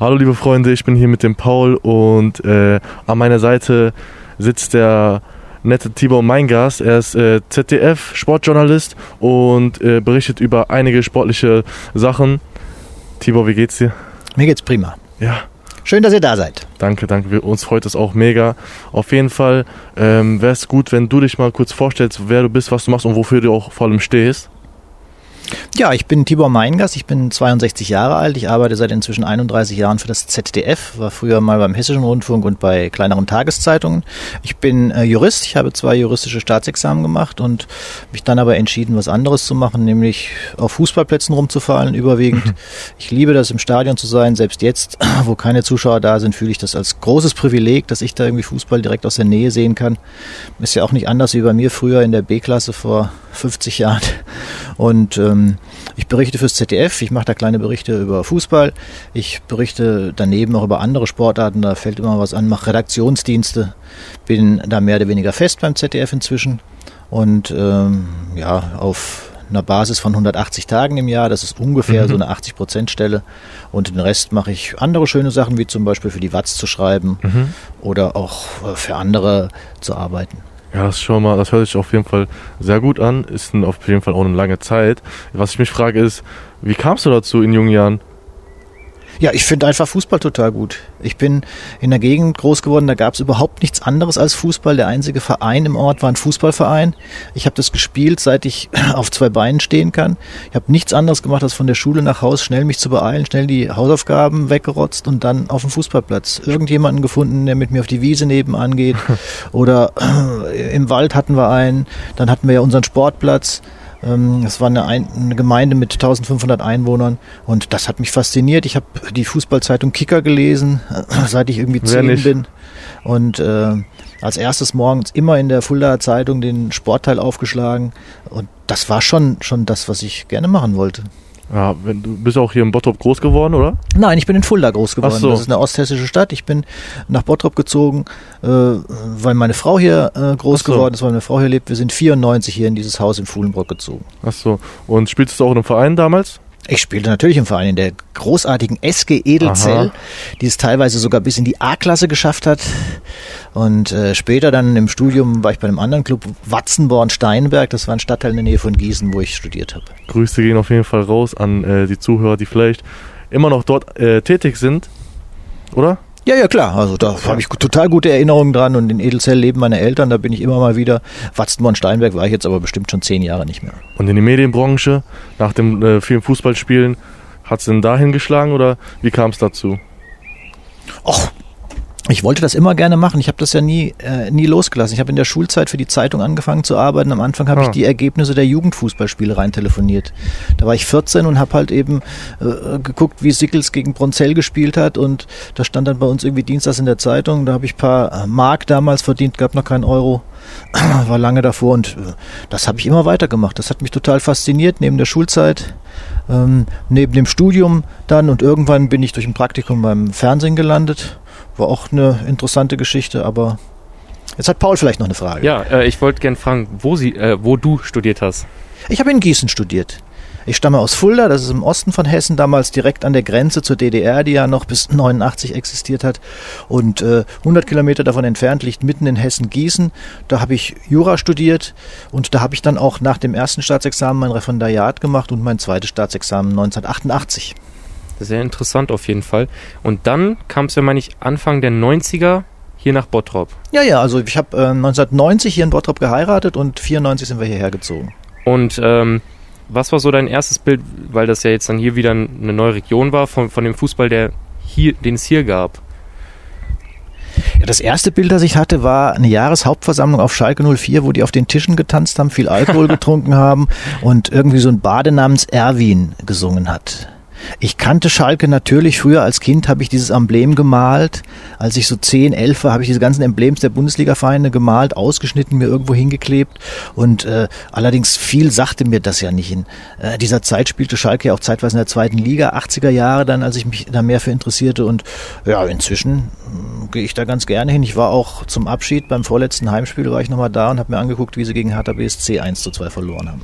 Hallo liebe Freunde, ich bin hier mit dem Paul und äh, an meiner Seite sitzt der nette Tibor Meingast. Er ist äh, ZDF-Sportjournalist und äh, berichtet über einige sportliche Sachen. Tibor, wie geht's dir? Mir geht's prima. Ja. Schön, dass ihr da seid. Danke, danke. Wir, uns freut es auch mega. Auf jeden Fall ähm, wäre es gut, wenn du dich mal kurz vorstellst, wer du bist, was du machst und wofür du auch vor allem stehst. Ja, ich bin Tibor Meingast, ich bin 62 Jahre alt, ich arbeite seit inzwischen 31 Jahren für das ZDF, war früher mal beim Hessischen Rundfunk und bei kleineren Tageszeitungen. Ich bin äh, Jurist, ich habe zwei juristische Staatsexamen gemacht und mich dann aber entschieden, was anderes zu machen, nämlich auf Fußballplätzen rumzufallen, überwiegend. Mhm. Ich liebe das, im Stadion zu sein, selbst jetzt, wo keine Zuschauer da sind, fühle ich das als großes Privileg, dass ich da irgendwie Fußball direkt aus der Nähe sehen kann. Ist ja auch nicht anders wie bei mir früher in der B-Klasse vor 50 Jahren. Und ähm, ich berichte fürs ZDF, ich mache da kleine Berichte über Fußball. Ich berichte daneben auch über andere Sportarten, da fällt immer was an, mache Redaktionsdienste, bin da mehr oder weniger fest beim ZDF inzwischen. Und ähm, ja, auf einer Basis von 180 Tagen im Jahr. Das ist ungefähr mhm. so eine 80-Prozent-Stelle. Und den Rest mache ich andere schöne Sachen, wie zum Beispiel für die Watz zu schreiben mhm. oder auch äh, für andere zu arbeiten. Ja, das schon mal, das hört sich auf jeden Fall sehr gut an. Ist auf jeden Fall auch eine lange Zeit. Was ich mich frage ist, wie kamst du dazu in jungen Jahren? Ja, ich finde einfach Fußball total gut. Ich bin in der Gegend groß geworden, da gab es überhaupt nichts anderes als Fußball. Der einzige Verein im Ort war ein Fußballverein. Ich habe das gespielt, seit ich auf zwei Beinen stehen kann. Ich habe nichts anderes gemacht, als von der Schule nach Haus schnell mich zu beeilen, schnell die Hausaufgaben weggerotzt und dann auf dem Fußballplatz. Irgendjemanden gefunden, der mit mir auf die Wiese nebenan geht. Oder im Wald hatten wir einen, dann hatten wir ja unseren Sportplatz. Ähm, es war eine, eine, Gemeinde mit 1500 Einwohnern und das hat mich fasziniert. Ich habe die Fußballzeitung Kicker gelesen, seit ich irgendwie zehn bin. Und äh, als erstes morgens immer in der Fuldaer Zeitung den Sportteil aufgeschlagen. Und das war schon, schon das, was ich gerne machen wollte. Ja, wenn, du bist auch hier in Bottrop groß geworden, oder? Nein, ich bin in Fulda groß geworden. So. Das ist eine osthessische Stadt. Ich bin nach Bottrop gezogen, äh, weil meine Frau hier äh, groß so. geworden ist, weil meine Frau hier lebt. Wir sind 94 hier in dieses Haus in Fuhlenbrock gezogen. Ach so. Und spielst du auch in einem Verein damals? Ich spielte natürlich im Verein in der großartigen SG Edelzell, Aha. die es teilweise sogar bis in die A-Klasse geschafft hat. Und äh, später dann im Studium war ich bei einem anderen Club, Watzenborn-Steinberg. Das war ein Stadtteil in der Nähe von Gießen, wo ich studiert habe. Grüße gehen auf jeden Fall raus an äh, die Zuhörer, die vielleicht immer noch dort äh, tätig sind, oder? Ja, ja, klar. Also da habe ich total gute Erinnerungen dran und in Edelzell leben meine Eltern, da bin ich immer mal wieder. Watzenborn-Steinberg war ich jetzt aber bestimmt schon zehn Jahre nicht mehr. Und in die Medienbranche, nach dem äh, vielen Fußballspielen, hat es denn dahin geschlagen oder wie kam es dazu? Och, ich wollte das immer gerne machen. Ich habe das ja nie, äh, nie losgelassen. Ich habe in der Schulzeit für die Zeitung angefangen zu arbeiten. Am Anfang habe ah. ich die Ergebnisse der Jugendfußballspiele rein telefoniert. Da war ich 14 und habe halt eben äh, geguckt, wie Sickels gegen Bronzell gespielt hat. Und da stand dann bei uns irgendwie Dienstags in der Zeitung. Da habe ich ein paar Mark damals verdient, gab noch keinen Euro. War lange davor und äh, das habe ich immer weitergemacht. Das hat mich total fasziniert neben der Schulzeit. Ähm, neben dem Studium dann und irgendwann bin ich durch ein Praktikum beim Fernsehen gelandet war auch eine interessante Geschichte, aber jetzt hat Paul vielleicht noch eine Frage. Ja, äh, ich wollte gerne fragen, wo, Sie, äh, wo du studiert hast. Ich habe in Gießen studiert. Ich stamme aus Fulda, das ist im Osten von Hessen, damals direkt an der Grenze zur DDR, die ja noch bis 89 existiert hat. Und äh, 100 Kilometer davon entfernt liegt mitten in Hessen Gießen. Da habe ich Jura studiert und da habe ich dann auch nach dem ersten Staatsexamen mein Referendariat gemacht und mein zweites Staatsexamen 1988. Sehr interessant auf jeden Fall. Und dann kam es ja, meine ich, Anfang der 90er hier nach Bottrop. Ja, ja, also ich habe äh, 1990 hier in Bottrop geheiratet und 94 sind wir hierher gezogen. Und ähm, was war so dein erstes Bild, weil das ja jetzt dann hier wieder eine neue Region war, von, von dem Fußball, der hier, den es hier gab? Ja, das erste Bild, das ich hatte, war eine Jahreshauptversammlung auf Schalke 04, wo die auf den Tischen getanzt haben, viel Alkohol getrunken haben und irgendwie so ein Bade namens Erwin gesungen hat. Ich kannte Schalke natürlich. Früher als Kind habe ich dieses Emblem gemalt. Als ich so 10, 11 war, habe ich diese ganzen Emblems der Bundesliga-Vereine gemalt, ausgeschnitten, mir irgendwo hingeklebt. Und äh, allerdings viel sagte mir das ja nicht. In äh, dieser Zeit spielte Schalke ja auch zeitweise in der zweiten Liga, 80er Jahre dann, als ich mich da mehr für interessierte. Und ja, inzwischen äh, gehe ich da ganz gerne hin. Ich war auch zum Abschied beim vorletzten Heimspiel, war ich nochmal da und habe mir angeguckt, wie sie gegen Hertha BSC 1 zu 2 verloren haben.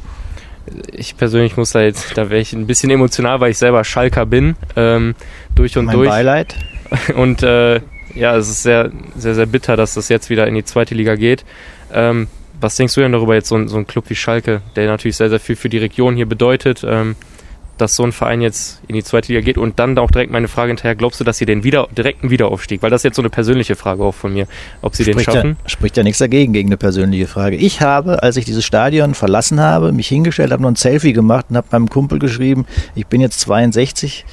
Ich persönlich muss da jetzt, da wäre ich ein bisschen emotional, weil ich selber Schalker bin, ähm, durch und mein durch. Beileid. Und äh, ja, es ist sehr, sehr, sehr bitter, dass das jetzt wieder in die zweite Liga geht. Ähm, was denkst du denn darüber, jetzt so ein, so ein Club wie Schalke, der natürlich sehr, sehr viel für die Region hier bedeutet? Ähm, dass so ein Verein jetzt in die zweite Liga geht und dann auch direkt meine Frage hinterher, glaubst du, dass sie den wieder, direkten Wiederaufstieg, weil das ist jetzt so eine persönliche Frage auch von mir, ob sie spricht den schaffen? Ja, spricht ja nichts dagegen, gegen eine persönliche Frage. Ich habe, als ich dieses Stadion verlassen habe, mich hingestellt, habe noch ein Selfie gemacht und habe meinem Kumpel geschrieben, ich bin jetzt 62,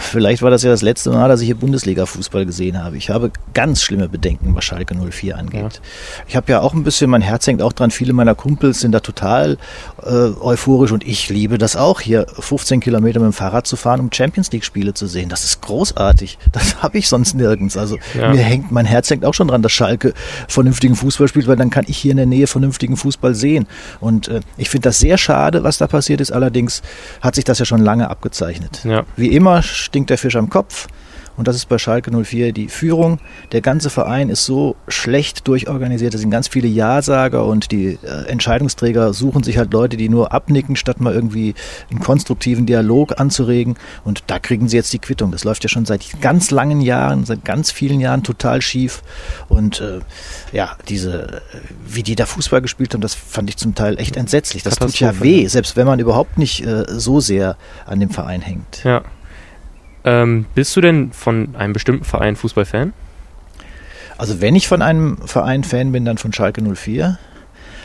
vielleicht war das ja das letzte Mal, dass ich hier Bundesliga-Fußball gesehen habe. Ich habe ganz schlimme Bedenken, was Schalke 04 angeht. Ja. Ich habe ja auch ein bisschen, mein Herz hängt auch dran, viele meiner Kumpels sind da total äh, euphorisch und ich liebe das auch hier 15 Kilometer mit dem Fahrrad zu fahren, um Champions League-Spiele zu sehen. Das ist großartig. Das habe ich sonst nirgends. Also ja. mir hängt, mein Herz hängt auch schon dran, dass Schalke vernünftigen Fußball spielt, weil dann kann ich hier in der Nähe vernünftigen Fußball sehen. Und äh, ich finde das sehr schade, was da passiert ist. Allerdings hat sich das ja schon lange abgezeichnet. Ja. Wie immer stinkt der Fisch am Kopf. Und das ist bei Schalke 04 die Führung. Der ganze Verein ist so schlecht durchorganisiert. Da sind ganz viele Ja-Sager und die äh, Entscheidungsträger suchen sich halt Leute, die nur abnicken, statt mal irgendwie einen konstruktiven Dialog anzuregen. Und da kriegen sie jetzt die Quittung. Das läuft ja schon seit ganz langen Jahren, seit ganz vielen Jahren total schief. Und äh, ja, diese, wie die da Fußball gespielt haben, das fand ich zum Teil echt entsetzlich. Das tut ja weh, selbst wenn man überhaupt nicht äh, so sehr an dem Verein hängt. Ja. Ähm, bist du denn von einem bestimmten Verein Fußballfan? Also wenn ich von einem Verein Fan bin, dann von Schalke 04.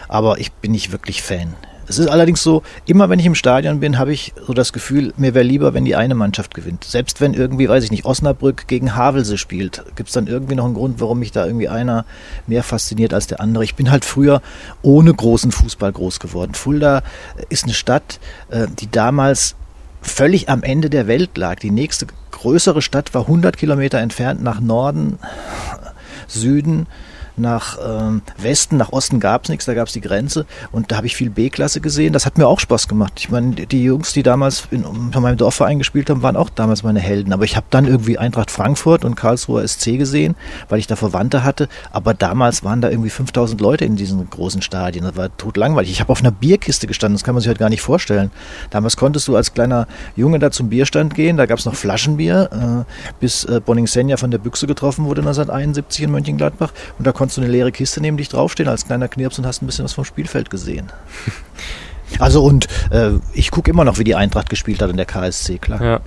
Aber ich bin nicht wirklich Fan. Es ist allerdings so, immer wenn ich im Stadion bin, habe ich so das Gefühl, mir wäre lieber, wenn die eine Mannschaft gewinnt. Selbst wenn irgendwie, weiß ich nicht, Osnabrück gegen Havelse spielt, gibt es dann irgendwie noch einen Grund, warum mich da irgendwie einer mehr fasziniert als der andere. Ich bin halt früher ohne großen Fußball groß geworden. Fulda ist eine Stadt, äh, die damals völlig am Ende der Welt lag. Die nächste größere Stadt war 100 Kilometer entfernt nach Norden, Süden nach ähm, Westen, nach Osten gab es nichts, da gab es die Grenze und da habe ich viel B-Klasse gesehen. Das hat mir auch Spaß gemacht. Ich meine, die Jungs, die damals in, in meinem Dorfverein gespielt haben, waren auch damals meine Helden. Aber ich habe dann irgendwie Eintracht Frankfurt und Karlsruher SC gesehen, weil ich da Verwandte hatte. Aber damals waren da irgendwie 5000 Leute in diesen großen Stadien. Das war totlangweilig. Ich habe auf einer Bierkiste gestanden, das kann man sich halt gar nicht vorstellen. Damals konntest du als kleiner Junge da zum Bierstand gehen, da gab es noch Flaschenbier, äh, bis äh, Bonning Senja von der Büchse getroffen wurde 1971 in Mönchengladbach. Und da konntest du eine leere Kiste neben dich draufstehen als kleiner Knirps und hast ein bisschen was vom Spielfeld gesehen. Also und äh, ich gucke immer noch, wie die Eintracht gespielt hat in der KSC, klar. Ja.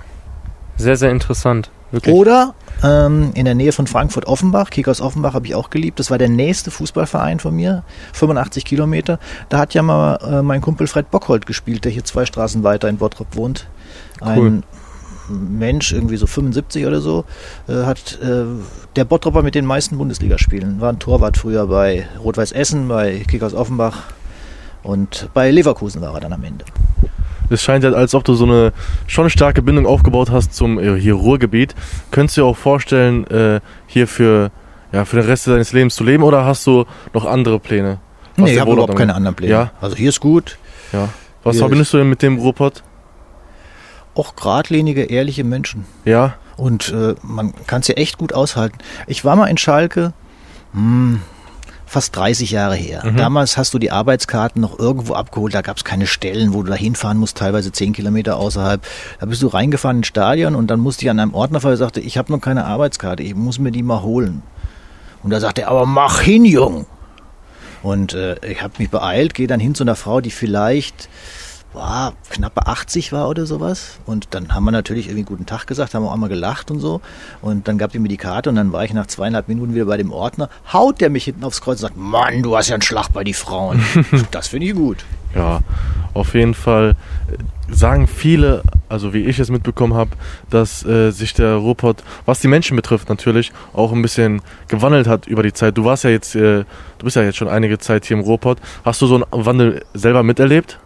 Sehr, sehr interessant. Wirklich. Oder ähm, in der Nähe von Frankfurt Offenbach, Kickers Offenbach habe ich auch geliebt. Das war der nächste Fußballverein von mir, 85 Kilometer. Da hat ja mal äh, mein Kumpel Fred Bockhold gespielt, der hier zwei Straßen weiter in Bottrop wohnt. Ein cool. Mensch, irgendwie so 75 oder so, äh, hat äh, der Bottropper mit den meisten Bundesligaspielen. War ein Torwart früher bei Rot-Weiß Essen, bei Kickers Offenbach und bei Leverkusen war er dann am Ende. Es scheint ja, als ob du so eine schon starke Bindung aufgebaut hast zum äh, hier Ruhrgebiet. Könntest du dir auch vorstellen, äh, hier für, ja, für den Rest deines Lebens zu leben oder hast du noch andere Pläne? Nee, ich habe überhaupt keine anderen Pläne. Ja? Also hier ist gut. Ja. Was verbindest du denn mit dem Ruhrpott? Auch geradlinige, ehrliche Menschen. Ja. Und äh, man kann es ja echt gut aushalten. Ich war mal in Schalke, mh, hm, fast 30 Jahre her. Mhm. Damals hast du die Arbeitskarten noch irgendwo abgeholt, da gab es keine Stellen, wo du da hinfahren musst, teilweise 10 Kilometer außerhalb. Da bist du reingefahren ins Stadion und dann musste ich an einem Ordner er sagte, ich habe noch keine Arbeitskarte, ich muss mir die mal holen. Und da sagte er, aber mach hin, Jung. Und äh, ich habe mich beeilt, gehe dann hin zu einer Frau, die vielleicht boah, knappe 80 war oder sowas. Und dann haben wir natürlich irgendwie guten Tag gesagt, haben auch einmal gelacht und so. Und dann gab die mir die Karte und dann war ich nach zweieinhalb Minuten wieder bei dem Ordner. Haut der mich hinten aufs Kreuz und sagt, Mann, du hast ja einen Schlag bei die Frauen. das finde ich gut. Ja, auf jeden Fall sagen viele, also wie ich es mitbekommen habe, dass äh, sich der Ruhrpott, was die Menschen betrifft natürlich, auch ein bisschen gewandelt hat über die Zeit. Du warst ja jetzt, äh, du bist ja jetzt schon einige Zeit hier im Ruhrpott. Hast du so einen Wandel selber miterlebt?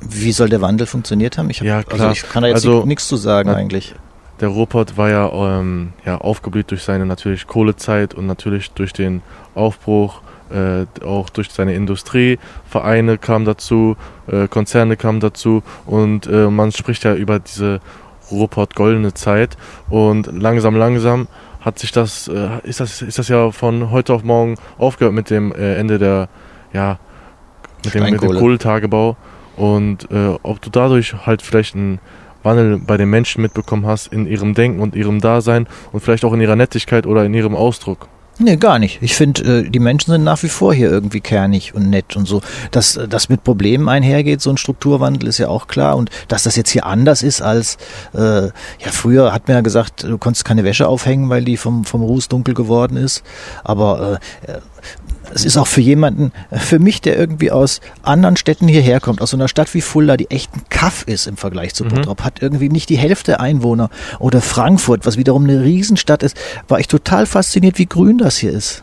Wie soll der Wandel funktioniert haben? Ich, hab, ja, also klar. Also ich kann da jetzt also, nichts zu sagen na, eigentlich. Der Ruhrpott war ja, ähm, ja aufgeblüht durch seine natürlich Kohlezeit und natürlich durch den Aufbruch, äh, auch durch seine Industrie. Vereine kamen dazu, äh, Konzerne kamen dazu und äh, man spricht ja über diese Ruhrpott goldene Zeit und langsam, langsam hat sich das, äh, ist das, ist das ja von heute auf morgen aufgehört mit dem äh, Ende der, ja, mit dem, mit dem Kohletagebau und äh, ob du dadurch halt vielleicht einen Wandel bei den Menschen mitbekommen hast in ihrem Denken und ihrem Dasein und vielleicht auch in ihrer Nettigkeit oder in ihrem Ausdruck. Nee, gar nicht. Ich finde, äh, die Menschen sind nach wie vor hier irgendwie kernig und nett und so. Dass äh, das mit Problemen einhergeht, so ein Strukturwandel, ist ja auch klar. Und dass das jetzt hier anders ist als, äh, ja, früher hat man ja gesagt, du konntest keine Wäsche aufhängen, weil die vom, vom Ruß dunkel geworden ist. Aber äh, es ist auch für jemanden, für mich, der irgendwie aus anderen Städten hierher kommt, aus so einer Stadt wie Fulda, die echt ein Kaff ist im Vergleich zu mhm. Bottrop, mhm. hat irgendwie nicht die Hälfte der Einwohner. Oder Frankfurt, was wiederum eine Riesenstadt ist, war ich total fasziniert, wie grün das hier ist.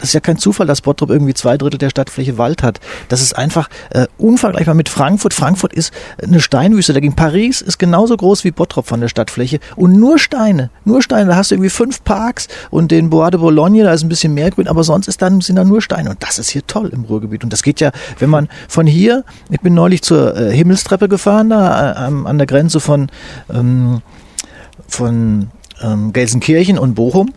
Das ist ja kein Zufall, dass Bottrop irgendwie zwei Drittel der Stadtfläche Wald hat. Das ist einfach äh, unvergleichbar mit Frankfurt. Frankfurt ist eine Steinwüste dagegen. Paris ist genauso groß wie Bottrop von der Stadtfläche und nur Steine. Nur Steine. Da hast du irgendwie fünf Parks und den Bois de Boulogne, da ist ein bisschen mehr grün, aber sonst ist dann, sind da nur Steine. Und das ist hier toll im Ruhrgebiet. Und das geht ja, wenn man von hier, ich bin neulich zur äh, Himmelstreppe gefahren, da äh, an der Grenze von, ähm, von ähm, Gelsenkirchen und Bochum.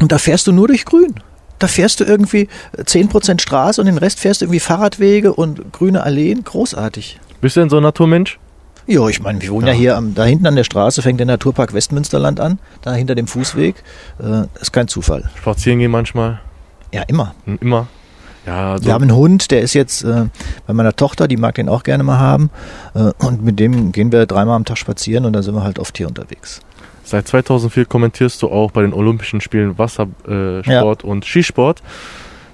Und da fährst du nur durch Grün da fährst du irgendwie 10% Straße und den Rest fährst du irgendwie Fahrradwege und grüne Alleen. Großartig. Bist du denn so ein Naturmensch? Ja, ich meine, wir wohnen ja, ja hier am, da hinten an der Straße, fängt der Naturpark Westmünsterland an, da hinter dem Fußweg. Äh, ist kein Zufall. Spazieren gehen manchmal? Ja, immer. Hm, immer. Ja, also wir haben einen Hund, der ist jetzt äh, bei meiner Tochter, die mag den auch gerne mal haben. Äh, und mit dem gehen wir dreimal am Tag spazieren und da sind wir halt oft hier unterwegs. Seit 2004 kommentierst du auch bei den Olympischen Spielen Wassersport äh, ja. und Skisport.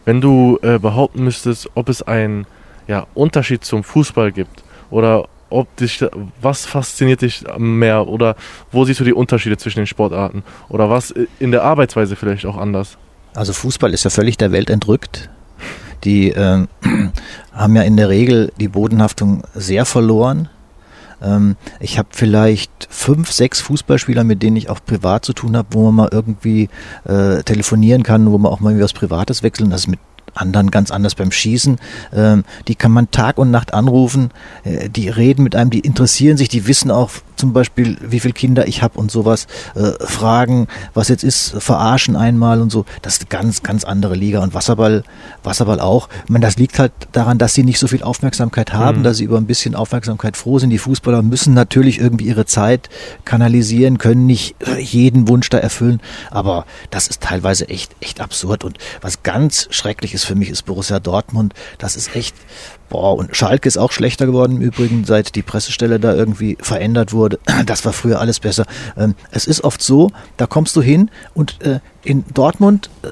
Wenn du äh, behaupten müsstest, ob es einen ja, Unterschied zum Fußball gibt oder ob dich, was fasziniert dich mehr oder wo siehst du die Unterschiede zwischen den Sportarten oder was in der Arbeitsweise vielleicht auch anders? Also Fußball ist ja völlig der Welt entrückt. Die äh, haben ja in der Regel die Bodenhaftung sehr verloren. Ähm, ich habe vielleicht fünf, sechs Fußballspieler, mit denen ich auch privat zu tun habe, wo man mal irgendwie äh, telefonieren kann, wo man auch mal was Privates wechseln. Das ist mit anderen ganz anders beim Schießen. Ähm, die kann man Tag und Nacht anrufen. Äh, die reden mit einem, die interessieren sich, die wissen auch zum Beispiel, wie viele Kinder ich habe und sowas. Äh, fragen, was jetzt ist, verarschen einmal und so. Das ist eine ganz, ganz andere Liga. Und Wasserball, Wasserball auch. Ich meine, das liegt halt daran, dass sie nicht so viel Aufmerksamkeit haben, mhm. dass sie über ein bisschen Aufmerksamkeit froh sind. Die Fußballer müssen natürlich irgendwie ihre Zeit kanalisieren, können nicht jeden Wunsch da erfüllen. Aber das ist teilweise echt, echt absurd. Und was ganz schrecklich ist, für mich ist Borussia Dortmund. Das ist echt, boah, und Schalke ist auch schlechter geworden im Übrigen, seit die Pressestelle da irgendwie verändert wurde. Das war früher alles besser. Ähm, es ist oft so, da kommst du hin und äh, in Dortmund äh,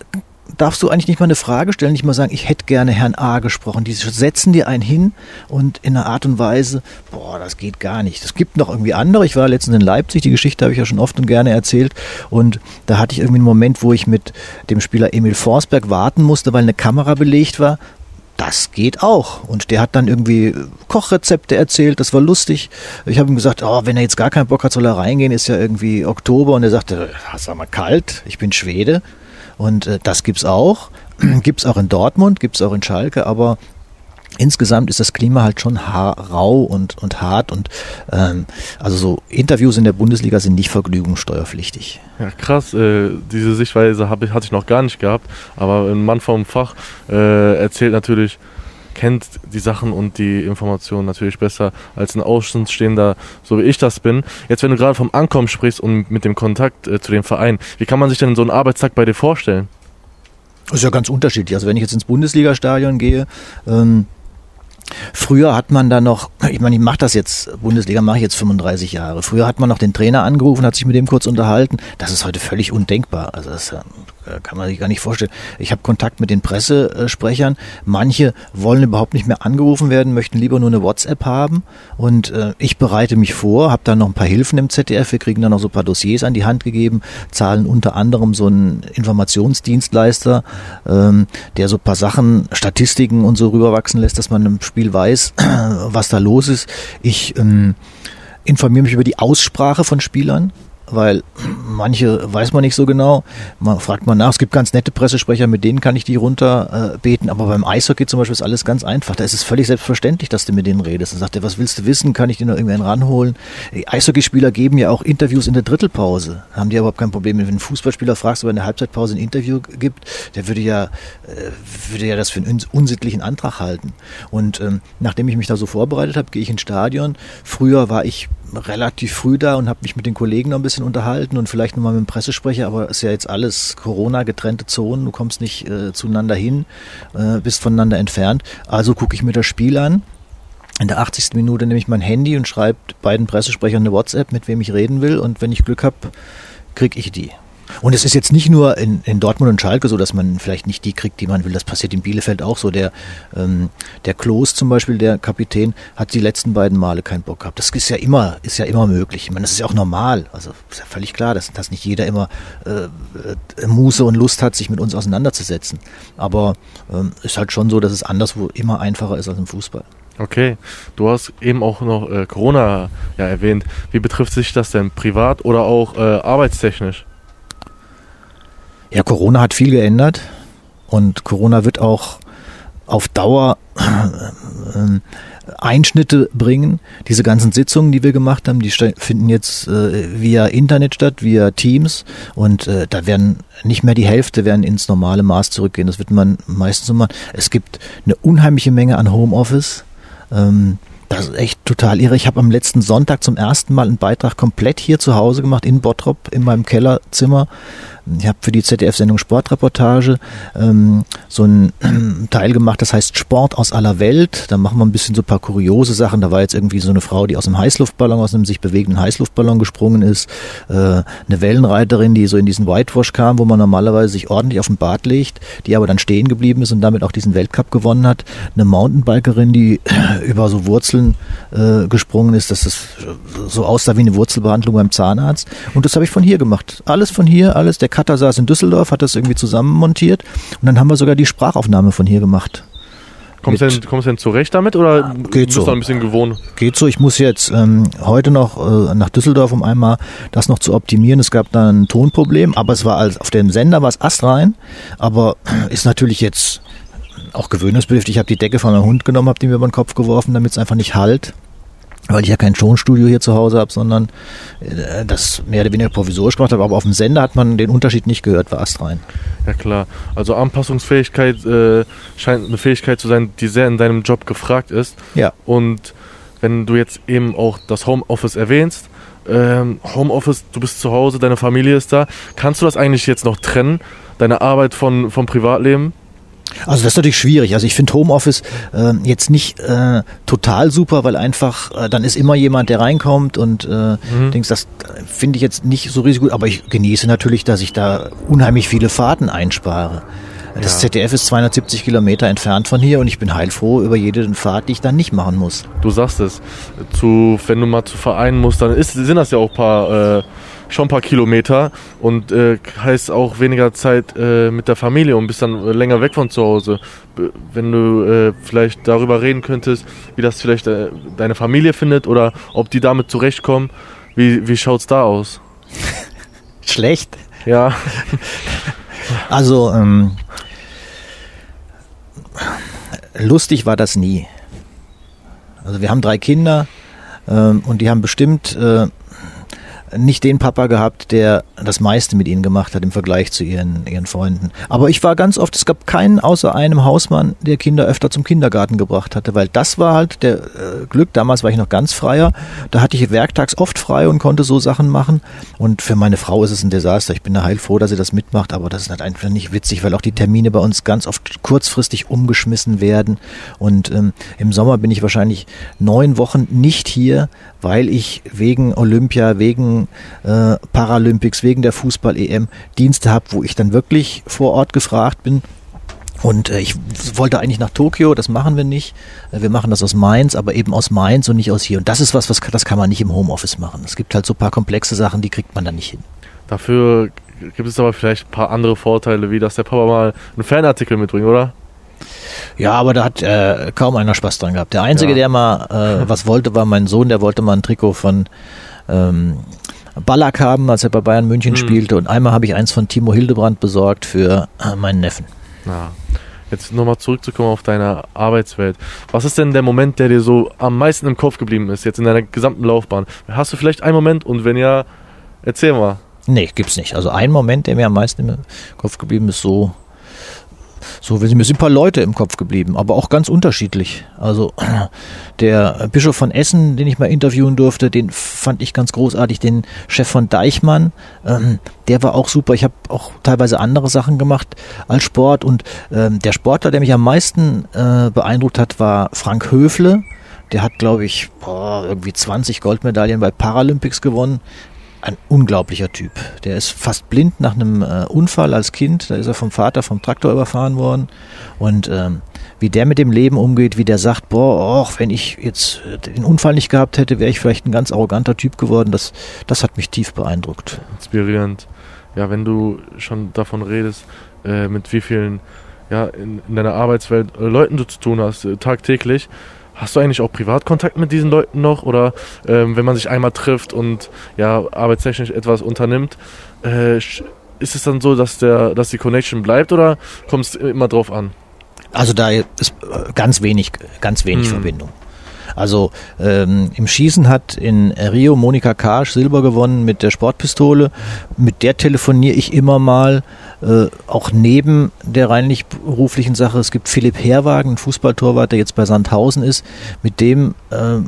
darfst du eigentlich nicht mal eine Frage stellen, nicht mal sagen, ich hätte gerne Herrn A gesprochen. Die setzen dir einen hin und in einer Art und Weise, boah, das geht gar nicht. Es gibt noch irgendwie andere. Ich war letztens in Leipzig, die Geschichte habe ich ja schon oft und gerne erzählt. Und da hatte ich irgendwie einen Moment, wo ich mit dem Spieler Emil Forsberg warten musste, weil eine Kamera belegt war. Das geht auch. Und der hat dann irgendwie Kochrezepte erzählt, das war lustig. Ich habe ihm gesagt, oh, wenn er jetzt gar keinen Bock hat, soll er reingehen, ist ja irgendwie Oktober. Und er sagte, sag mal kalt, ich bin Schwede. Und äh, das gibt's auch. gibt's auch in Dortmund, gibt's auch in Schalke, aber insgesamt ist das Klima halt schon rau und, und hart und ähm, also so Interviews in der Bundesliga sind nicht vergnügungssteuerpflichtig. Ja, krass, äh, diese Sichtweise hab ich, hatte ich noch gar nicht gehabt, aber ein Mann vom Fach äh, erzählt natürlich, kennt die Sachen und die Informationen natürlich besser als ein Außenstehender, so wie ich das bin. Jetzt, wenn du gerade vom Ankommen sprichst und mit dem Kontakt äh, zu dem Verein, wie kann man sich denn so einen Arbeitstag bei dir vorstellen? Das ist ja ganz unterschiedlich. Also wenn ich jetzt ins Bundesliga-Stadion gehe, ähm, Früher hat man da noch, ich meine, ich mache das jetzt, Bundesliga mache ich jetzt 35 Jahre. Früher hat man noch den Trainer angerufen, hat sich mit dem kurz unterhalten. Das ist heute völlig undenkbar. Also das äh, kann man sich gar nicht vorstellen. Ich habe Kontakt mit den Pressesprechern. Manche wollen überhaupt nicht mehr angerufen werden, möchten lieber nur eine WhatsApp haben. Und äh, ich bereite mich vor, habe da noch ein paar Hilfen im ZDF. Wir kriegen dann noch so ein paar Dossiers an die Hand gegeben, zahlen unter anderem so einen Informationsdienstleister, ähm, der so ein paar Sachen, Statistiken und so rüberwachsen lässt, dass man im Spiel weiß, was da los ist. Ich ähm, informiere mich über die Aussprache von Spielern weil manche weiß man nicht so genau. Man fragt mal nach, es gibt ganz nette Pressesprecher, mit denen kann ich die runterbeten, äh, aber beim Eishockey zum Beispiel ist alles ganz einfach. Da ist es völlig selbstverständlich, dass du mit denen redest. Dann sagt er, was willst du wissen? Kann ich dir noch irgendwen ranholen? Eishockeyspieler geben ja auch Interviews in der Drittelpause. Haben die überhaupt kein Problem. Wenn ein Fußballspieler fragst, ob er in der Halbzeitpause ein Interview gibt, der würde ja, äh, würde ja das für einen unsittlichen Antrag halten. Und ähm, nachdem ich mich da so vorbereitet habe, gehe ich ins Stadion. Früher war ich relativ früh da und habe mich mit den Kollegen noch ein bisschen unterhalten und vielleicht nochmal mit dem Pressesprecher, aber es ist ja jetzt alles Corona, getrennte Zonen, du kommst nicht äh, zueinander hin, äh, bist voneinander entfernt. Also gucke ich mir das Spiel an. In der 80. Minute nehme ich mein Handy und schreibe beiden Pressesprechern eine WhatsApp, mit wem ich reden will und wenn ich Glück habe, kriege ich die. Und es ist jetzt nicht nur in, in Dortmund und Schalke so, dass man vielleicht nicht die kriegt, die man will. Das passiert in Bielefeld auch so. Der, ähm, der Klos zum Beispiel, der Kapitän, hat die letzten beiden Male keinen Bock gehabt. Das ist ja immer, ist ja immer möglich. Ich meine, das ist ja auch normal. Also ist ja völlig klar, dass, dass nicht jeder immer äh, äh Muße und Lust hat, sich mit uns auseinanderzusetzen. Aber ähm, ist halt schon so, dass es anderswo immer einfacher ist als im Fußball. Okay, du hast eben auch noch äh, Corona ja, erwähnt. Wie betrifft sich das denn privat oder auch äh, arbeitstechnisch? Ja, Corona hat viel geändert und Corona wird auch auf Dauer äh, Einschnitte bringen. Diese ganzen Sitzungen, die wir gemacht haben, die finden jetzt äh, via Internet statt, via Teams und äh, da werden nicht mehr die Hälfte werden ins normale Maß zurückgehen. Das wird man meistens machen. Es gibt eine unheimliche Menge an Homeoffice. Ähm, das ist echt total irre. Ich habe am letzten Sonntag zum ersten Mal einen Beitrag komplett hier zu Hause gemacht, in Bottrop, in meinem Kellerzimmer ich habe für die ZDF-Sendung Sportreportage ähm, so einen Teil gemacht, das heißt Sport aus aller Welt. Da machen wir ein bisschen so ein paar kuriose Sachen. Da war jetzt irgendwie so eine Frau, die aus einem Heißluftballon, aus einem sich bewegenden Heißluftballon gesprungen ist. Äh, eine Wellenreiterin, die so in diesen Whitewash kam, wo man normalerweise sich ordentlich auf den Bart legt, die aber dann stehen geblieben ist und damit auch diesen Weltcup gewonnen hat. Eine Mountainbikerin, die über so Wurzeln äh, gesprungen ist, dass das so aussah wie eine Wurzelbehandlung beim Zahnarzt. Und das habe ich von hier gemacht. Alles von hier, alles. Der Cutter saß in Düsseldorf, hat das irgendwie zusammenmontiert und dann haben wir sogar die Sprachaufnahme von hier gemacht. Kommst du denn, kommst denn zurecht damit oder Geht bist so. du ein bisschen gewohnt? Geht so. Ich muss jetzt ähm, heute noch äh, nach Düsseldorf, um einmal das noch zu optimieren. Es gab da ein Tonproblem, aber es war als auf dem Sender war es astrein, aber ist natürlich jetzt auch gewöhnungsbedürftig. Ich habe die Decke von meinem Hund genommen, habe die mir über den Kopf geworfen, damit es einfach nicht halt weil ich ja kein Tonstudio hier zu Hause habe, sondern äh, das mehr oder weniger provisorisch gemacht habe. Aber auf dem Sender hat man den Unterschied nicht gehört, war astrein. Ja klar, also Anpassungsfähigkeit äh, scheint eine Fähigkeit zu sein, die sehr in deinem Job gefragt ist. Ja. Und wenn du jetzt eben auch das Homeoffice erwähnst, ähm, Homeoffice, du bist zu Hause, deine Familie ist da, kannst du das eigentlich jetzt noch trennen, deine Arbeit von, vom Privatleben? Also das ist natürlich schwierig. Also ich finde Homeoffice äh, jetzt nicht äh, total super, weil einfach äh, dann ist immer jemand, der reinkommt und äh, mhm. denkst, das finde ich jetzt nicht so riesig gut. Aber ich genieße natürlich, dass ich da unheimlich viele Fahrten einspare. Das ja. ZDF ist 270 Kilometer entfernt von hier und ich bin heilfroh über jede Fahrt, die ich dann nicht machen muss. Du sagst es. Zu, wenn du mal zu Vereinen musst, dann ist, sind das ja auch paar äh, schon ein paar Kilometer und äh, heißt auch weniger Zeit äh, mit der Familie und bist dann länger weg von zu Hause. Wenn du äh, vielleicht darüber reden könntest, wie das vielleicht äh, deine Familie findet oder ob die damit zurechtkommen, wie, wie schaut es da aus? Schlecht. Ja. Also, ähm, lustig war das nie. Also wir haben drei Kinder ähm, und die haben bestimmt äh, nicht den Papa gehabt, der das meiste mit ihnen gemacht hat im Vergleich zu ihren, ihren Freunden. Aber ich war ganz oft, es gab keinen außer einem Hausmann, der Kinder öfter zum Kindergarten gebracht hatte, weil das war halt der äh, Glück. Damals war ich noch ganz freier. Da hatte ich werktags oft frei und konnte so Sachen machen. Und für meine Frau ist es ein Desaster. Ich bin da heilfroh, dass sie das mitmacht, aber das ist halt einfach nicht witzig, weil auch die Termine bei uns ganz oft kurzfristig umgeschmissen werden. Und ähm, im Sommer bin ich wahrscheinlich neun Wochen nicht hier, weil ich wegen Olympia, wegen äh, Paralympics, wegen der Fußball-EM Dienste habe, wo ich dann wirklich vor Ort gefragt bin. Und äh, ich wollte eigentlich nach Tokio, das machen wir nicht. Äh, wir machen das aus Mainz, aber eben aus Mainz und nicht aus hier. Und das ist was, was das kann man nicht im Homeoffice machen. Es gibt halt so ein paar komplexe Sachen, die kriegt man dann nicht hin. Dafür gibt es aber vielleicht ein paar andere Vorteile, wie dass der Papa mal einen Fanartikel mitbringt, oder? Ja, aber da hat äh, kaum einer Spaß dran gehabt. Der Einzige, ja. der mal äh, was wollte, war mein Sohn, der wollte mal ein Trikot von ähm, Ballack haben, als er bei Bayern München mhm. spielte. Und einmal habe ich eins von Timo Hildebrand besorgt für äh, meinen Neffen. Ja. Jetzt nochmal zurückzukommen auf deine Arbeitswelt. Was ist denn der Moment, der dir so am meisten im Kopf geblieben ist, jetzt in deiner gesamten Laufbahn? Hast du vielleicht einen Moment und wenn ja, erzähl mal. Nee, gibt's nicht. Also ein Moment, der mir am meisten im Kopf geblieben ist, so so, mir sind ein paar Leute im Kopf geblieben, aber auch ganz unterschiedlich. Also der Bischof von Essen, den ich mal interviewen durfte, den fand ich ganz großartig. Den Chef von Deichmann, ähm, der war auch super. Ich habe auch teilweise andere Sachen gemacht als Sport. Und ähm, der Sportler, der mich am meisten äh, beeindruckt hat, war Frank Höfle. Der hat, glaube ich, boah, irgendwie 20 Goldmedaillen bei Paralympics gewonnen ein unglaublicher Typ. Der ist fast blind nach einem äh, Unfall als Kind. Da ist er vom Vater vom Traktor überfahren worden. Und ähm, wie der mit dem Leben umgeht, wie der sagt, boah, och, wenn ich jetzt äh, den Unfall nicht gehabt hätte, wäre ich vielleicht ein ganz arroganter Typ geworden. Das, das hat mich tief beeindruckt. Inspirierend. Ja, wenn du schon davon redest, äh, mit wie vielen ja, in, in deiner Arbeitswelt äh, Leuten du zu tun hast, äh, tagtäglich, Hast du eigentlich auch Privatkontakt mit diesen Leuten noch? Oder ähm, wenn man sich einmal trifft und ja, arbeitstechnisch etwas unternimmt, äh, ist es dann so, dass, der, dass die Connection bleibt oder kommt es immer drauf an? Also da ist äh, ganz wenig, ganz wenig hm. Verbindung. Also ähm, im Schießen hat in Rio Monika Karsch Silber gewonnen mit der Sportpistole. Mit der telefoniere ich immer mal, äh, auch neben der reinlich beruflichen Sache. Es gibt Philipp Herwagen, Fußballtorwart, der jetzt bei Sandhausen ist. Mit dem äh,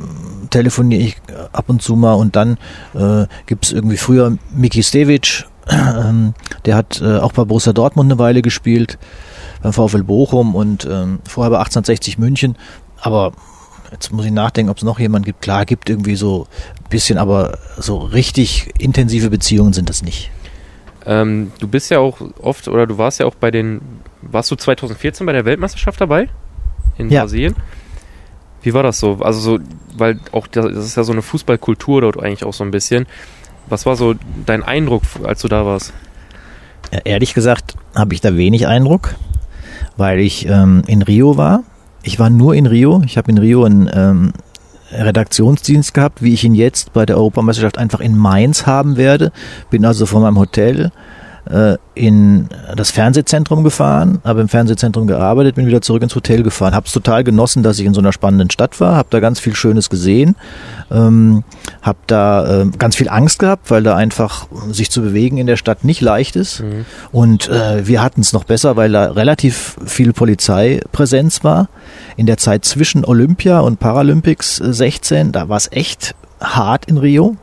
telefoniere ich ab und zu mal und dann äh, gibt es irgendwie früher Miki Stevic, ähm, der hat äh, auch bei Borussia Dortmund eine Weile gespielt, beim VfL Bochum und ähm, vorher bei 1860 München. Aber Jetzt muss ich nachdenken, ob es noch jemanden gibt. Klar, gibt irgendwie so ein bisschen, aber so richtig intensive Beziehungen sind das nicht. Ähm, du bist ja auch oft, oder du warst ja auch bei den, warst du 2014 bei der Weltmeisterschaft dabei? In ja. Brasilien? Wie war das so? Also so, weil auch das ist ja so eine Fußballkultur dort eigentlich auch so ein bisschen. Was war so dein Eindruck, als du da warst? Ja, ehrlich gesagt habe ich da wenig Eindruck, weil ich ähm, in Rio war ich war nur in Rio. Ich habe in Rio einen ähm, Redaktionsdienst gehabt, wie ich ihn jetzt bei der Europameisterschaft einfach in Mainz haben werde. Bin also von meinem Hotel in das Fernsehzentrum gefahren, habe im Fernsehzentrum gearbeitet, bin wieder zurück ins Hotel gefahren. Habe es total genossen, dass ich in so einer spannenden Stadt war, habe da ganz viel Schönes gesehen, ähm, habe da äh, ganz viel Angst gehabt, weil da einfach sich zu bewegen in der Stadt nicht leicht ist. Mhm. Und äh, wir hatten es noch besser, weil da relativ viel Polizeipräsenz war. In der Zeit zwischen Olympia und Paralympics 16, da war es echt hart in Rio.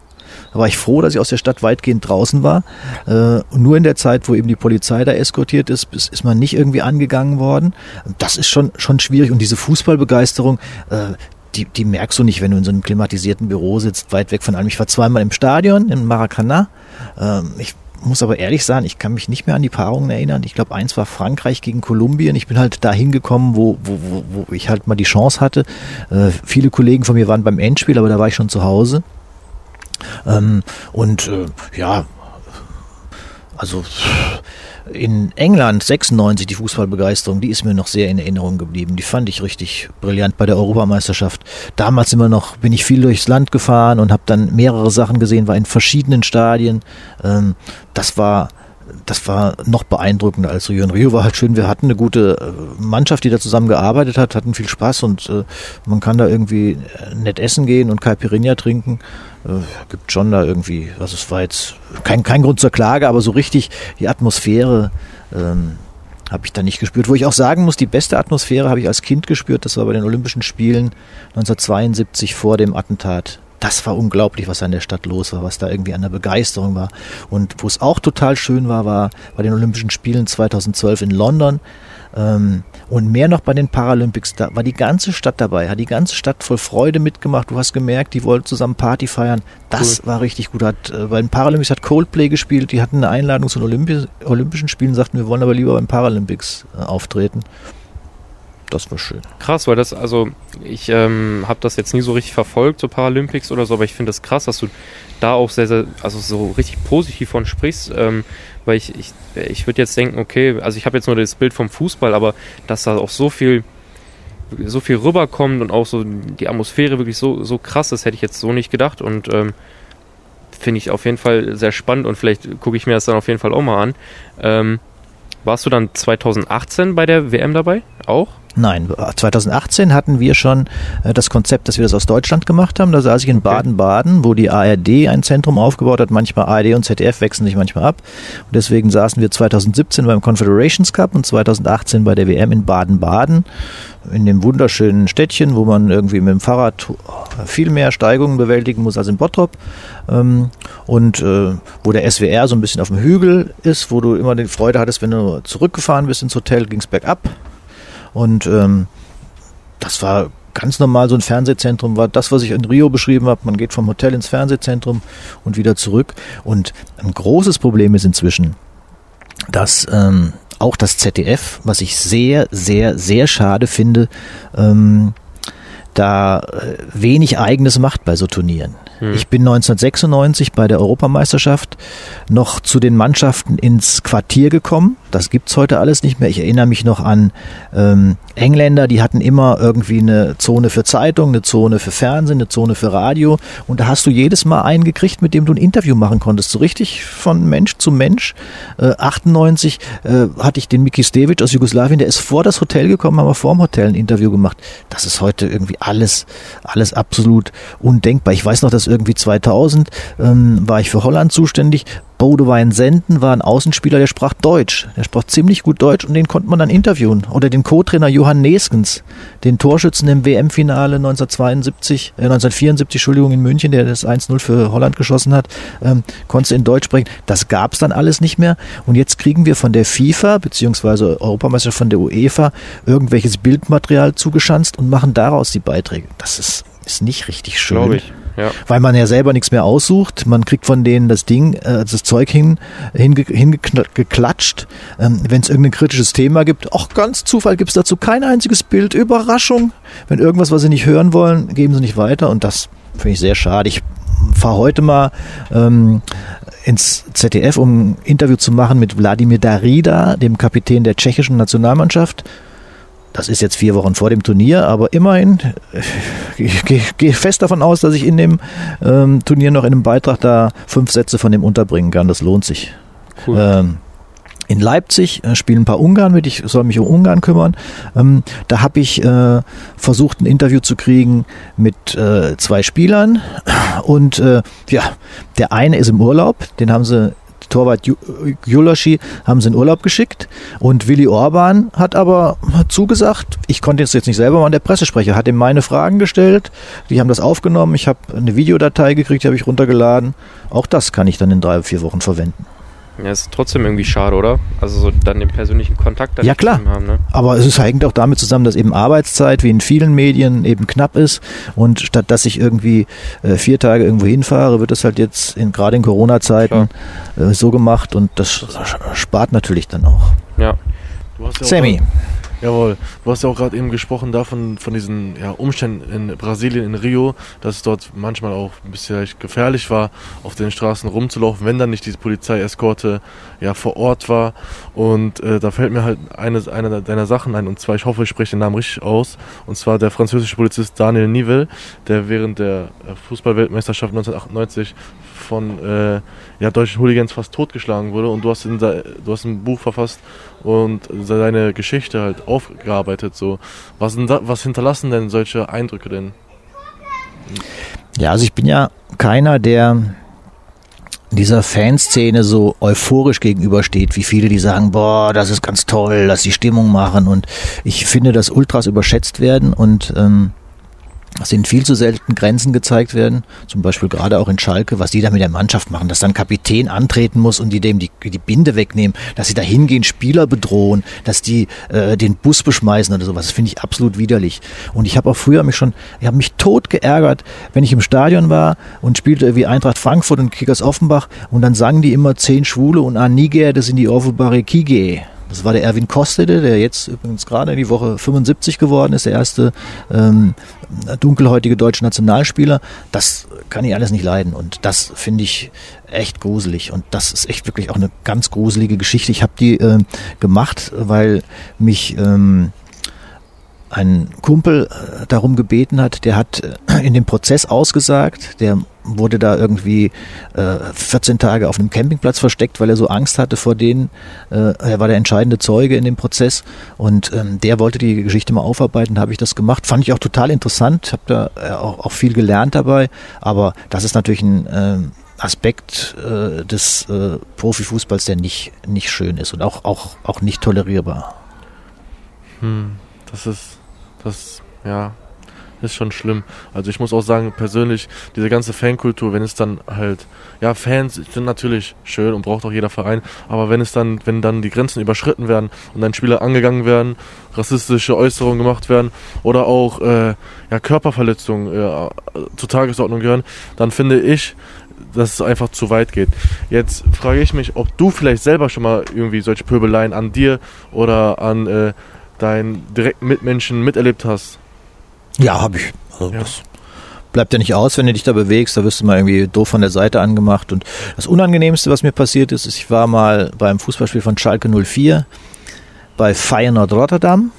Da war ich froh, dass ich aus der Stadt weitgehend draußen war. Äh, nur in der Zeit, wo eben die Polizei da eskortiert ist, ist, ist man nicht irgendwie angegangen worden. Das ist schon, schon schwierig. Und diese Fußballbegeisterung, äh, die, die merkst du nicht, wenn du in so einem klimatisierten Büro sitzt, weit weg von allem. Ich war zweimal im Stadion, in Maracana. Ähm, ich muss aber ehrlich sagen, ich kann mich nicht mehr an die Paarungen erinnern. Ich glaube, eins war Frankreich gegen Kolumbien. Ich bin halt da hingekommen, wo, wo, wo, wo ich halt mal die Chance hatte. Äh, viele Kollegen von mir waren beim Endspiel, aber da war ich schon zu Hause. Ähm, und äh, ja, also in England 96 die Fußballbegeisterung, die ist mir noch sehr in Erinnerung geblieben. Die fand ich richtig brillant bei der Europameisterschaft. Damals immer noch bin ich viel durchs Land gefahren und habe dann mehrere Sachen gesehen, war in verschiedenen Stadien. Ähm, das war das war noch beeindruckender als Rio. Und Rio war halt schön, wir hatten eine gute äh, Mannschaft, die da zusammen gearbeitet hat, hatten viel Spaß und äh, man kann da irgendwie äh, nett essen gehen und Caipirinha trinken. Äh, gibt schon da irgendwie, was es war jetzt, kein, kein Grund zur Klage, aber so richtig die Atmosphäre ähm, habe ich da nicht gespürt. Wo ich auch sagen muss, die beste Atmosphäre habe ich als Kind gespürt, das war bei den Olympischen Spielen 1972 vor dem Attentat das war unglaublich, was an der Stadt los war, was da irgendwie an der Begeisterung war. Und wo es auch total schön war, war bei den Olympischen Spielen 2012 in London. Ähm, und mehr noch bei den Paralympics, da war die ganze Stadt dabei, hat die ganze Stadt voll Freude mitgemacht. Du hast gemerkt, die wollten zusammen Party feiern. Das cool. war richtig gut. Hat, äh, bei den Paralympics hat Coldplay gespielt, die hatten eine Einladung zu den Olympi Olympischen Spielen, sagten, wir wollen aber lieber beim Paralympics äh, auftreten das war schön. Krass, weil das, also ich ähm, habe das jetzt nie so richtig verfolgt, so Paralympics oder so, aber ich finde das krass, dass du da auch sehr, sehr, also so richtig positiv von sprichst, ähm, weil ich, ich, ich würde jetzt denken, okay, also ich habe jetzt nur das Bild vom Fußball, aber dass da auch so viel so viel rüberkommt und auch so die Atmosphäre wirklich so, so krass ist, hätte ich jetzt so nicht gedacht und ähm, finde ich auf jeden Fall sehr spannend und vielleicht gucke ich mir das dann auf jeden Fall auch mal an. Ähm, warst du dann 2018 bei der WM dabei? Auch? Nein, 2018 hatten wir schon äh, das Konzept, dass wir das aus Deutschland gemacht haben. Da saß ich in Baden-Baden, wo die ARD ein Zentrum aufgebaut hat. Manchmal ARD und ZDF wechseln sich manchmal ab. Und deswegen saßen wir 2017 beim Confederations Cup und 2018 bei der WM in Baden-Baden. In dem wunderschönen Städtchen, wo man irgendwie mit dem Fahrrad viel mehr Steigungen bewältigen muss als in Bottrop. Ähm, und äh, wo der SWR so ein bisschen auf dem Hügel ist, wo du immer die Freude hattest, wenn du zurückgefahren bist ins Hotel, ging es bergab. Und ähm, das war ganz normal so ein Fernsehzentrum, war das, was ich in Rio beschrieben habe. Man geht vom Hotel ins Fernsehzentrum und wieder zurück. Und ein großes Problem ist inzwischen, dass ähm, auch das ZDF, was ich sehr, sehr, sehr schade finde, ähm, da äh, wenig eigenes macht bei so Turnieren. Hm. Ich bin 1996 bei der Europameisterschaft noch zu den Mannschaften ins Quartier gekommen. Das gibt's heute alles nicht mehr. Ich erinnere mich noch an ähm, Engländer, die hatten immer irgendwie eine Zone für Zeitung, eine Zone für Fernsehen, eine Zone für Radio. Und da hast du jedes Mal einen gekriegt, mit dem du ein Interview machen konntest. So richtig von Mensch zu Mensch. Äh, 98 äh, hatte ich den Miki Stevic aus Jugoslawien, der ist vor das Hotel gekommen, haben wir vor dem Hotel ein Interview gemacht. Das ist heute irgendwie alles, alles absolut undenkbar. Ich weiß noch, dass irgendwie 2000 ähm, war ich für Holland zuständig. Bodewein Senden war ein Außenspieler, der sprach Deutsch. Der sprach ziemlich gut Deutsch und den konnte man dann interviewen. Oder den Co-Trainer Johann Neskens, den Torschützen im WM-Finale 1972, äh, 1974, Entschuldigung, in München, der das 1-0 für Holland geschossen hat, ähm, konnte in Deutsch sprechen. Das gab es dann alles nicht mehr. Und jetzt kriegen wir von der FIFA, beziehungsweise Europameister von der UEFA, irgendwelches Bildmaterial zugeschanzt und machen daraus die Beiträge. Das ist, ist nicht richtig schön. Glaube ich. Weil man ja selber nichts mehr aussucht. Man kriegt von denen das Ding, äh, das Zeug hin, hingeklatscht. Ähm, Wenn es irgendein kritisches Thema gibt, auch ganz Zufall gibt es dazu kein einziges Bild. Überraschung. Wenn irgendwas, was sie nicht hören wollen, geben sie nicht weiter. Und das finde ich sehr schade. Ich fahre heute mal ähm, ins ZDF, um ein Interview zu machen mit Wladimir Darida, dem Kapitän der tschechischen Nationalmannschaft. Das ist jetzt vier Wochen vor dem Turnier, aber immerhin, ich gehe geh fest davon aus, dass ich in dem ähm, Turnier noch in einem Beitrag da fünf Sätze von dem unterbringen kann. Das lohnt sich. Cool. Ähm, in Leipzig äh, spielen ein paar Ungarn mit, ich soll mich um Ungarn kümmern. Ähm, da habe ich äh, versucht, ein Interview zu kriegen mit äh, zwei Spielern. Und äh, ja, der eine ist im Urlaub, den haben sie Torwart Ju- Julaschi haben sie in Urlaub geschickt und Willi Orban hat aber zugesagt, ich konnte es jetzt nicht selber machen, der Pressesprecher hat ihm meine Fragen gestellt, die haben das aufgenommen, ich habe eine Videodatei gekriegt, die habe ich runtergeladen. Auch das kann ich dann in drei, vier Wochen verwenden. Ja, ist trotzdem irgendwie schade, oder? Also so dann den persönlichen Kontakt dann Ja, nicht klar. haben, ne? Aber es ist- hängt auch damit zusammen, dass eben Arbeitszeit, wie in vielen Medien, eben knapp ist. Und statt dass ich irgendwie äh, vier Tage irgendwo hinfahre, wird das halt jetzt in, gerade in Corona-Zeiten äh, so gemacht und das spart natürlich dann auch. Ja. Du hast ja auch Sammy, Jawohl, du hast ja auch gerade eben gesprochen davon, von diesen ja, Umständen in Brasilien, in Rio, dass es dort manchmal auch ein bisschen gefährlich war, auf den Straßen rumzulaufen, wenn dann nicht diese Polizeieskorte ja vor Ort war. Und äh, da fällt mir halt eine, eine deiner Sachen ein, und zwar, ich hoffe, ich spreche den Namen richtig aus, und zwar der französische Polizist Daniel Nivel, der während der Fußballweltmeisterschaft 1998 von äh, ja, deutschen Hooligans fast totgeschlagen wurde und du hast, in, du hast ein Buch verfasst und seine Geschichte halt aufgearbeitet. So. Was, was hinterlassen denn solche Eindrücke denn? Ja, also ich bin ja keiner, der dieser Fanszene so euphorisch gegenübersteht, wie viele, die sagen, boah, das ist ganz toll, dass die Stimmung machen. Und ich finde, dass Ultras überschätzt werden und ähm, sind viel zu selten Grenzen gezeigt werden, zum Beispiel gerade auch in Schalke, was die da mit der Mannschaft machen, dass dann Kapitän antreten muss und die dem die, die Binde wegnehmen, dass sie da hingehen, Spieler bedrohen, dass die äh, den Bus beschmeißen oder sowas. Das finde ich absolut widerlich. Und ich habe auch früher mich schon, ich habe mich tot geärgert, wenn ich im Stadion war und spielte wie Eintracht Frankfurt und Kickers Offenbach und dann sangen die immer zehn Schwule und ein Niger, das sind die Ovebare Kige. Das war der Erwin Kostede, der jetzt übrigens gerade in die Woche 75 geworden ist, der erste ähm, dunkelhäutige deutsche Nationalspieler. Das kann ich alles nicht leiden und das finde ich echt gruselig und das ist echt wirklich auch eine ganz gruselige Geschichte. Ich habe die ähm, gemacht, weil mich ähm, ein Kumpel äh, darum gebeten hat, der hat äh, in dem Prozess ausgesagt, der wurde da irgendwie äh, 14 Tage auf einem Campingplatz versteckt, weil er so Angst hatte vor denen. Äh, er war der entscheidende Zeuge in dem Prozess und ähm, der wollte die Geschichte mal aufarbeiten, habe ich das gemacht. Fand ich auch total interessant, habe da äh, auch, auch viel gelernt dabei, aber das ist natürlich ein äh, Aspekt des Profifußballs, der nicht, nicht schön ist und auch, auch, auch nicht tolerierbar. Hm, das ist, das, ja, ist schon schlimm. Also ich muss auch sagen, persönlich, diese ganze Fankultur, wenn es dann halt, ja, Fans sind natürlich schön und braucht auch jeder Verein, aber wenn es dann, wenn dann die Grenzen überschritten werden und dann Spieler angegangen werden, rassistische Äußerungen gemacht werden oder auch äh, ja, Körperverletzungen äh, zur Tagesordnung gehören, dann finde ich, dass es einfach zu weit geht. Jetzt frage ich mich, ob du vielleicht selber schon mal irgendwie solche Pöbeleien an dir oder an äh, deinen direkten Mitmenschen miterlebt hast. Ja, habe ich. Also ja. Das bleibt ja nicht aus, wenn du dich da bewegst. Da wirst du mal irgendwie doof von der Seite angemacht. Und das Unangenehmste, was mir passiert ist, ist, ich war mal beim Fußballspiel von Schalke 04 bei Feyenoord Rotterdam.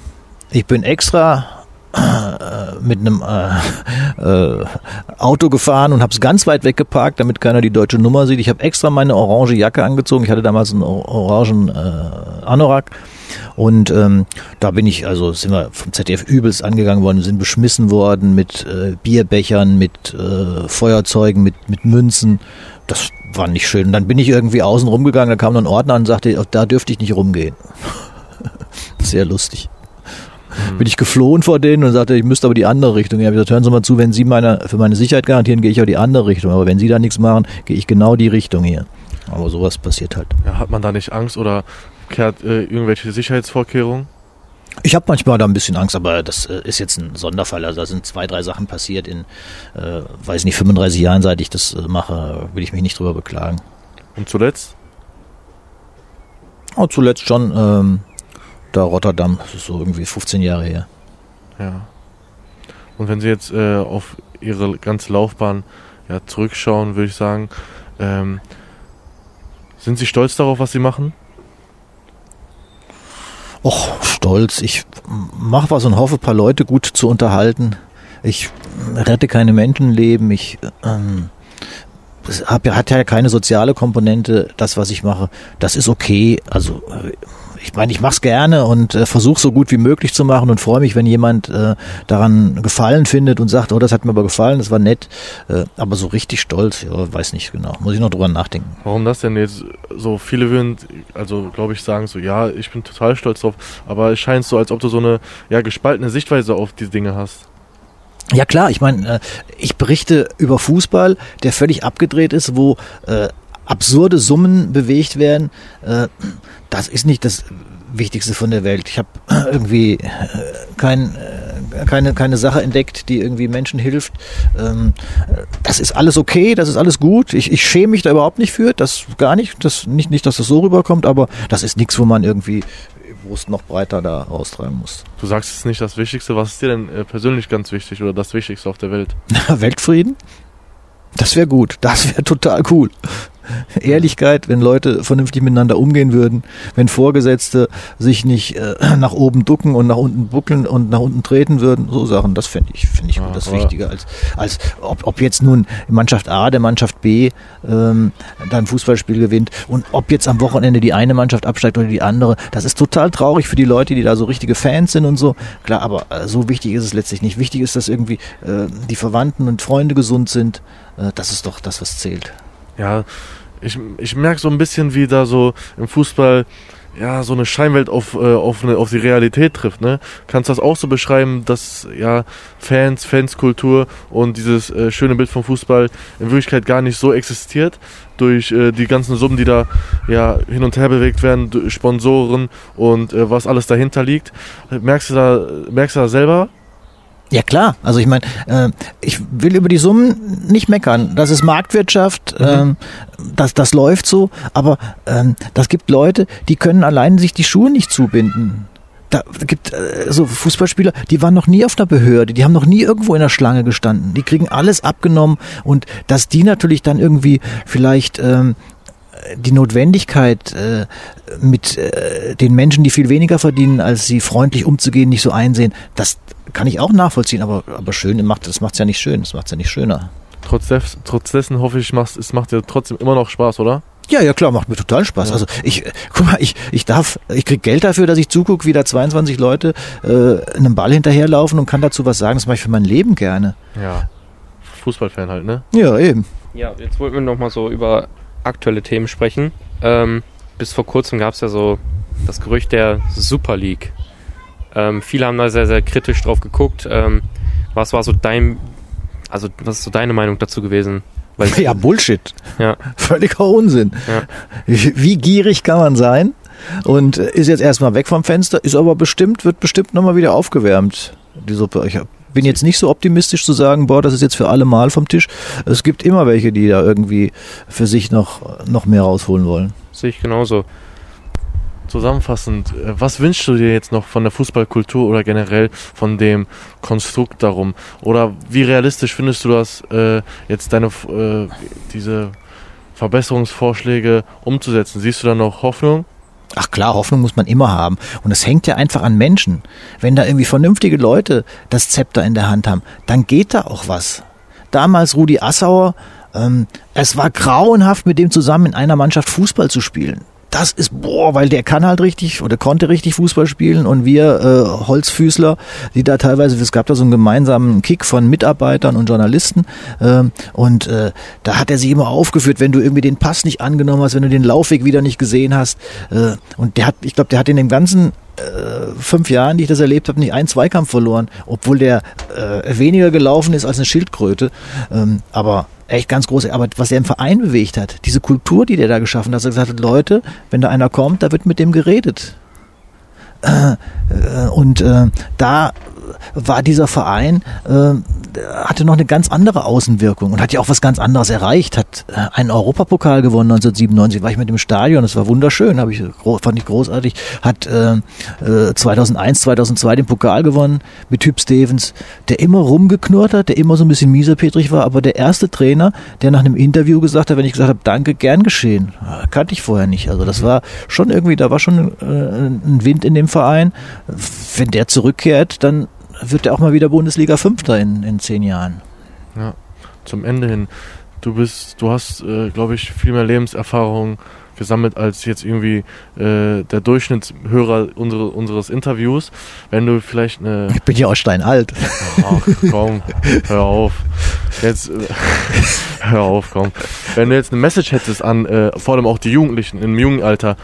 Ich bin extra mit einem äh, äh, Auto gefahren und habe es ganz weit weggeparkt, damit keiner die deutsche Nummer sieht. Ich habe extra meine orange Jacke angezogen. Ich hatte damals einen orangen äh, Anorak. Und ähm, da bin ich, also sind wir vom ZDF übelst angegangen worden, sind beschmissen worden mit äh, Bierbechern, mit äh, Feuerzeugen, mit, mit Münzen. Das war nicht schön. Und dann bin ich irgendwie außen rumgegangen, da kam dann ein Ordner und sagte, da dürfte ich nicht rumgehen. Sehr lustig mhm. bin ich geflohen vor denen und sagte, ich müsste aber die andere Richtung. Ich habe gesagt, hören Sie mal zu, wenn Sie meine, für meine Sicherheit garantieren, gehe ich auch die andere Richtung. Aber wenn Sie da nichts machen, gehe ich genau die Richtung hier. Aber sowas passiert halt. Ja, hat man da nicht Angst oder kehrt äh, irgendwelche Sicherheitsvorkehrungen? Ich habe manchmal da ein bisschen Angst, aber das äh, ist jetzt ein Sonderfall. Also da sind zwei, drei Sachen passiert in, äh, weiß nicht, 35 Jahren, seit ich das äh, mache, will ich mich nicht drüber beklagen. Und zuletzt? Oh, zuletzt schon ähm, da Rotterdam, das ist so irgendwie 15 Jahre her. Ja. Und wenn Sie jetzt äh, auf Ihre ganze Laufbahn ja, zurückschauen, würde ich sagen, ähm, sind Sie stolz darauf, was Sie machen? Och, stolz. Ich mache was und hoffe, ein paar Leute gut zu unterhalten. Ich rette keine Menschenleben. Ich ähm, hab, hat ja keine soziale Komponente, das, was ich mache. Das ist okay. Also ich meine, ich mache es gerne und äh, versuche so gut wie möglich zu machen und freue mich, wenn jemand äh, daran Gefallen findet und sagt, oh, das hat mir aber gefallen, das war nett. Äh, aber so richtig stolz, ja, weiß nicht genau. Muss ich noch drüber nachdenken. Warum das denn jetzt? So viele würden, also glaube ich, sagen so, ja, ich bin total stolz drauf, aber es scheint so, als ob du so eine ja, gespaltene Sichtweise auf die Dinge hast. Ja klar, ich meine, äh, ich berichte über Fußball, der völlig abgedreht ist, wo äh, absurde Summen bewegt werden. Äh, das ist nicht das Wichtigste von der Welt. Ich habe irgendwie äh, kein, äh, keine, keine Sache entdeckt, die irgendwie Menschen hilft. Ähm, das ist alles okay, das ist alles gut. Ich, ich schäme mich da überhaupt nicht für, das gar nicht. Das, nicht, nicht, dass das so rüberkommt, aber das ist nichts, wo man irgendwie wo es noch breiter da raustragen muss. Du sagst es nicht das Wichtigste. Was ist dir denn persönlich ganz wichtig oder das Wichtigste auf der Welt? Weltfrieden? Das wäre gut. Das wäre total cool. Ehrlichkeit, wenn Leute vernünftig miteinander umgehen würden, wenn Vorgesetzte sich nicht äh, nach oben ducken und nach unten buckeln und nach unten treten würden, so Sachen, das finde ich, finde ich ja, das Wichtige, als, als ob, ob jetzt nun Mannschaft A der Mannschaft B ähm, dann Fußballspiel gewinnt und ob jetzt am Wochenende die eine Mannschaft absteigt oder die andere, das ist total traurig für die Leute, die da so richtige Fans sind und so. Klar, aber äh, so wichtig ist es letztlich nicht. Wichtig ist, dass irgendwie äh, die Verwandten und Freunde gesund sind. Äh, das ist doch das, was zählt. Ja, ich, ich merke so ein bisschen, wie da so im Fußball ja so eine Scheinwelt auf, äh, auf, eine, auf die Realität trifft. Ne? Kannst du das auch so beschreiben, dass ja Fans, Fanskultur und dieses äh, schöne Bild vom Fußball in Wirklichkeit gar nicht so existiert durch äh, die ganzen Summen, die da ja hin und her bewegt werden, Sponsoren und äh, was alles dahinter liegt. Merkst du da, merkst du da selber? Ja klar, also ich meine, äh, ich will über die Summen nicht meckern. Das ist Marktwirtschaft, mhm. ähm, das, das läuft so, aber ähm, das gibt Leute, die können allein sich die Schuhe nicht zubinden. Da gibt äh, so Fußballspieler, die waren noch nie auf einer Behörde, die haben noch nie irgendwo in der Schlange gestanden. Die kriegen alles abgenommen und dass die natürlich dann irgendwie vielleicht ähm, die Notwendigkeit, äh, mit äh, den Menschen, die viel weniger verdienen, als sie freundlich umzugehen, nicht so einsehen, das kann ich auch nachvollziehen, aber, aber schön macht das macht es ja nicht schön, das macht es ja nicht schöner. Trotz, des, trotz dessen hoffe ich, es macht dir trotzdem immer noch Spaß, oder? Ja, ja klar, macht mir total Spaß. Ja. Also ich, guck mal, ich, ich darf, ich krieg Geld dafür, dass ich zugucke, wie da 22 Leute äh, einem Ball hinterherlaufen und kann dazu was sagen. Das mache ich für mein Leben gerne. Ja, Fußballfan halt, ne? Ja, eben. Ja, jetzt wollten wir nochmal so über aktuelle Themen sprechen. Ähm, bis vor kurzem gab es ja so das Gerücht der Super League. Ähm, viele haben da sehr, sehr kritisch drauf geguckt. Ähm, was war so dein, also was ist so deine Meinung dazu gewesen? Weil, ja, Bullshit. Ja. Völliger Unsinn. Ja. Wie gierig kann man sein? Und ist jetzt erstmal weg vom Fenster, ist aber bestimmt, wird bestimmt nochmal wieder aufgewärmt, die Suppe. Ich bin jetzt nicht so optimistisch zu sagen, boah, das ist jetzt für alle Mal vom Tisch. Es gibt immer welche, die da irgendwie für sich noch, noch mehr rausholen wollen. Sehe ich genauso. Zusammenfassend, äh, was wünschst du dir jetzt noch von der Fußballkultur oder generell von dem Konstrukt darum? Oder wie realistisch findest du das, äh, jetzt deine äh, diese Verbesserungsvorschläge umzusetzen? Siehst du da noch Hoffnung? Ach klar, Hoffnung muss man immer haben. Und es hängt ja einfach an Menschen. Wenn da irgendwie vernünftige Leute das Zepter in der Hand haben, dann geht da auch was. Damals Rudi Assauer, ähm, es war grauenhaft, mit dem zusammen in einer Mannschaft Fußball zu spielen das ist, boah, weil der kann halt richtig oder konnte richtig Fußball spielen und wir äh, Holzfüßler, die da teilweise, es gab da so einen gemeinsamen Kick von Mitarbeitern und Journalisten ähm, und äh, da hat er sich immer aufgeführt, wenn du irgendwie den Pass nicht angenommen hast, wenn du den Laufweg wieder nicht gesehen hast äh, und der hat, ich glaube, der hat in dem ganzen äh, fünf Jahren, die ich das erlebt habe, nicht einen Zweikampf verloren, obwohl der äh, weniger gelaufen ist als eine Schildkröte. Ähm, aber echt ganz groß. Aber was er im Verein bewegt hat, diese Kultur, die der da geschaffen hat, dass er gesagt hat, Leute, wenn da einer kommt, da wird mit dem geredet. Äh, äh, und äh, da war dieser Verein, äh, hatte noch eine ganz andere Außenwirkung und hat ja auch was ganz anderes erreicht, hat äh, einen Europapokal gewonnen 1997, war ich mit dem Stadion, das war wunderschön, ich, fand ich großartig, hat äh, 2001, äh, 2002 den Pokal gewonnen mit Typ Stevens, der immer rumgeknurrt hat, der immer so ein bisschen mieserpetrig war, aber der erste Trainer, der nach einem Interview gesagt hat, wenn ich gesagt habe, danke, gern geschehen, kannte ich vorher nicht, also das war schon irgendwie, da war schon äh, ein Wind in dem Verein, wenn der zurückkehrt, dann wird er auch mal wieder Bundesliga Fünfter in, in zehn Jahren. Ja, zum Ende hin. Du bist, du hast, äh, glaube ich, viel mehr Lebenserfahrung gesammelt als jetzt irgendwie äh, der Durchschnittshörer unsere, unseres Interviews. Wenn du vielleicht eine. Ich bin ja auch steinalt. Ach komm, hör auf. Jetzt äh, hör auf, komm. Wenn du jetzt eine Message hättest an äh, vor allem auch die Jugendlichen im jungen Alter,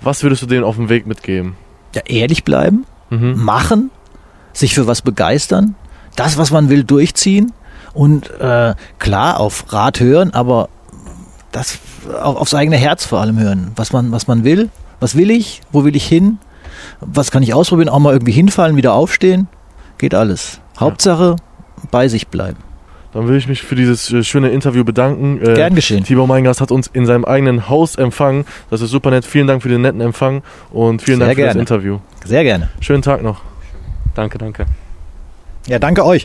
was würdest du denen auf dem Weg mitgeben? Ja, ehrlich bleiben, mhm. machen, sich für was begeistern, das, was man will, durchziehen und äh, klar auf Rat hören, aber das auch aufs eigene Herz vor allem hören, was man, was man will, was will ich, wo will ich hin, was kann ich ausprobieren, auch mal irgendwie hinfallen, wieder aufstehen, geht alles. Hauptsache bei sich bleiben. Dann will ich mich für dieses äh, schöne Interview bedanken. Äh, Gern geschehen. Tibor Meingast hat uns in seinem eigenen Haus empfangen. Das ist super nett. Vielen Dank für den netten Empfang und vielen Sehr Dank für gerne. das Interview. Sehr gerne. Schönen Tag noch. Danke, danke. Ja, danke euch.